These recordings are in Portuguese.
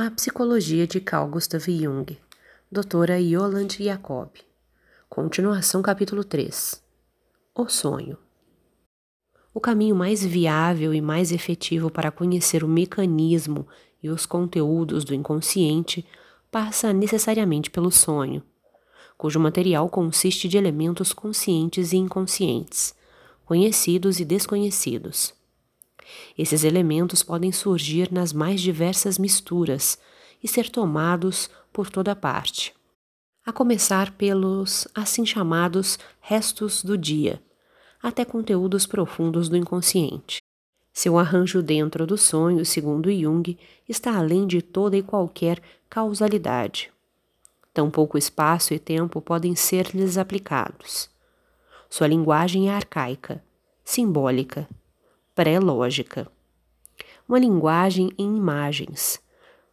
A Psicologia de Carl Gustav Jung, Doutora Yolande Jacob. Continuação, capítulo 3. O sonho. O caminho mais viável e mais efetivo para conhecer o mecanismo e os conteúdos do inconsciente passa necessariamente pelo sonho, cujo material consiste de elementos conscientes e inconscientes, conhecidos e desconhecidos. Esses elementos podem surgir nas mais diversas misturas e ser tomados por toda parte. A começar pelos assim chamados restos do dia, até conteúdos profundos do inconsciente. Seu arranjo dentro do sonho, segundo Jung, está além de toda e qualquer causalidade. Tão pouco espaço e tempo podem ser-lhes aplicados. Sua linguagem é arcaica, simbólica, pré-lógica. Uma linguagem em imagens,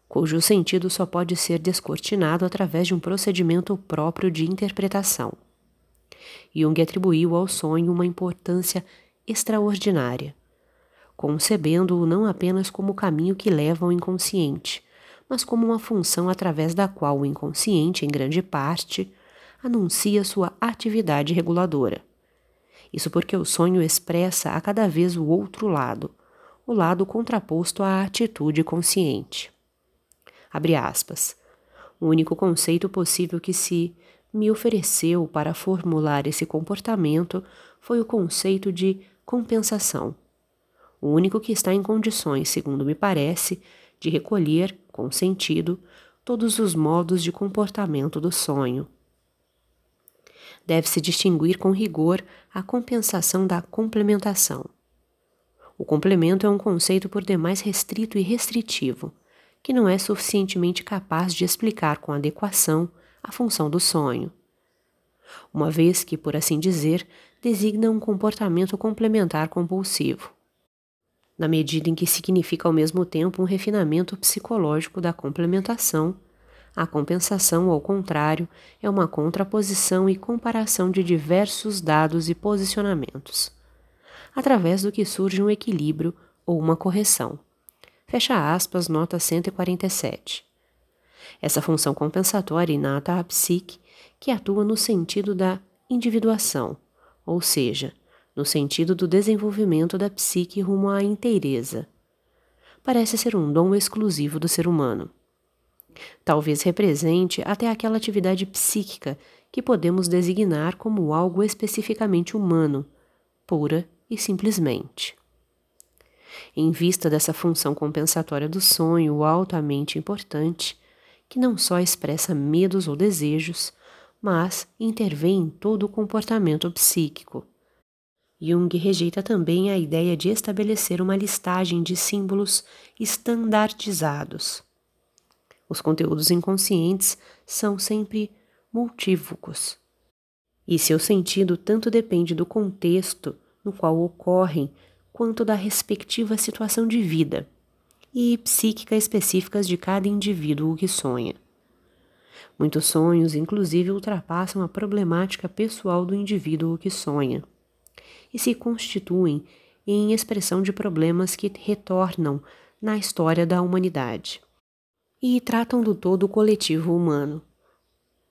cujo sentido só pode ser descortinado através de um procedimento próprio de interpretação. Jung atribuiu ao sonho uma importância extraordinária, concebendo-o não apenas como o caminho que leva ao inconsciente, mas como uma função através da qual o inconsciente, em grande parte, anuncia sua atividade reguladora. Isso porque o sonho expressa a cada vez o outro lado, o lado contraposto à atitude consciente. Abre aspas. O único conceito possível que se me ofereceu para formular esse comportamento foi o conceito de compensação. O único que está em condições, segundo me parece, de recolher, com sentido, todos os modos de comportamento do sonho, deve-se distinguir com rigor a compensação da complementação. O complemento é um conceito por demais restrito e restritivo, que não é suficientemente capaz de explicar com adequação a função do sonho. Uma vez que, por assim dizer, designa um comportamento complementar compulsivo. Na medida em que significa ao mesmo tempo um refinamento psicológico da complementação a compensação, ao contrário, é uma contraposição e comparação de diversos dados e posicionamentos, através do que surge um equilíbrio ou uma correção. Fecha aspas, nota 147. Essa função compensatória inata à psique, que atua no sentido da individuação, ou seja, no sentido do desenvolvimento da psique rumo à inteireza. Parece ser um dom exclusivo do ser humano. Talvez represente até aquela atividade psíquica que podemos designar como algo especificamente humano, pura e simplesmente. Em vista dessa função compensatória do sonho altamente importante, que não só expressa medos ou desejos, mas intervém em todo o comportamento psíquico. Jung rejeita também a ideia de estabelecer uma listagem de símbolos estandardizados os conteúdos inconscientes são sempre multívocos. E seu sentido tanto depende do contexto no qual ocorrem quanto da respectiva situação de vida e psíquica específicas de cada indivíduo que sonha. Muitos sonhos, inclusive, ultrapassam a problemática pessoal do indivíduo que sonha e se constituem em expressão de problemas que retornam na história da humanidade e tratam do todo coletivo humano.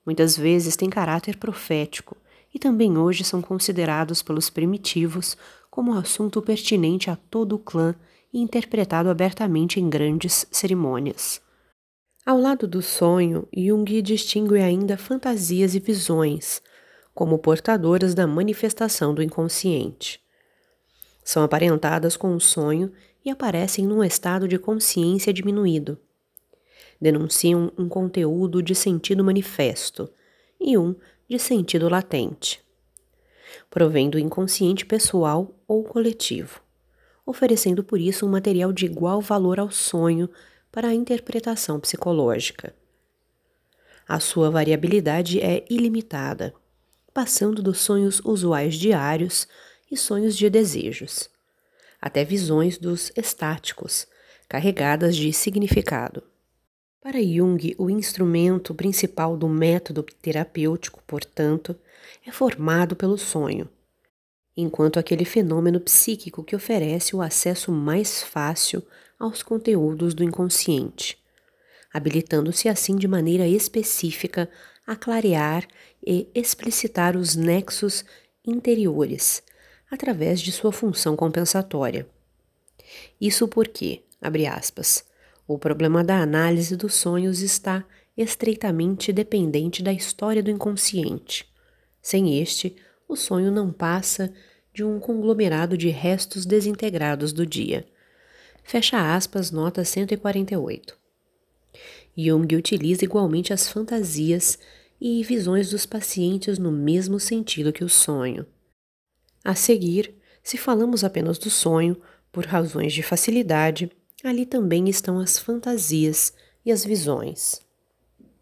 Muitas vezes têm caráter profético e também hoje são considerados pelos primitivos como assunto pertinente a todo o clã e interpretado abertamente em grandes cerimônias. Ao lado do sonho, Jung distingue ainda fantasias e visões, como portadoras da manifestação do inconsciente. São aparentadas com o sonho e aparecem num estado de consciência diminuído, denunciam um conteúdo de sentido manifesto e um de sentido latente. Provém do inconsciente pessoal ou coletivo, oferecendo por isso um material de igual valor ao sonho para a interpretação psicológica. A sua variabilidade é ilimitada, passando dos sonhos usuais diários e sonhos de desejos, até visões dos estáticos, carregadas de significado. Para Jung, o instrumento principal do método terapêutico, portanto, é formado pelo sonho, enquanto aquele fenômeno psíquico que oferece o acesso mais fácil aos conteúdos do inconsciente, habilitando-se assim de maneira específica a clarear e explicitar os nexos interiores, através de sua função compensatória. Isso porque, abre aspas, o problema da análise dos sonhos está estreitamente dependente da história do inconsciente. Sem este, o sonho não passa de um conglomerado de restos desintegrados do dia. Fecha aspas, nota 148. Jung utiliza igualmente as fantasias e visões dos pacientes no mesmo sentido que o sonho. A seguir, se falamos apenas do sonho, por razões de facilidade, ali também estão as fantasias e as visões.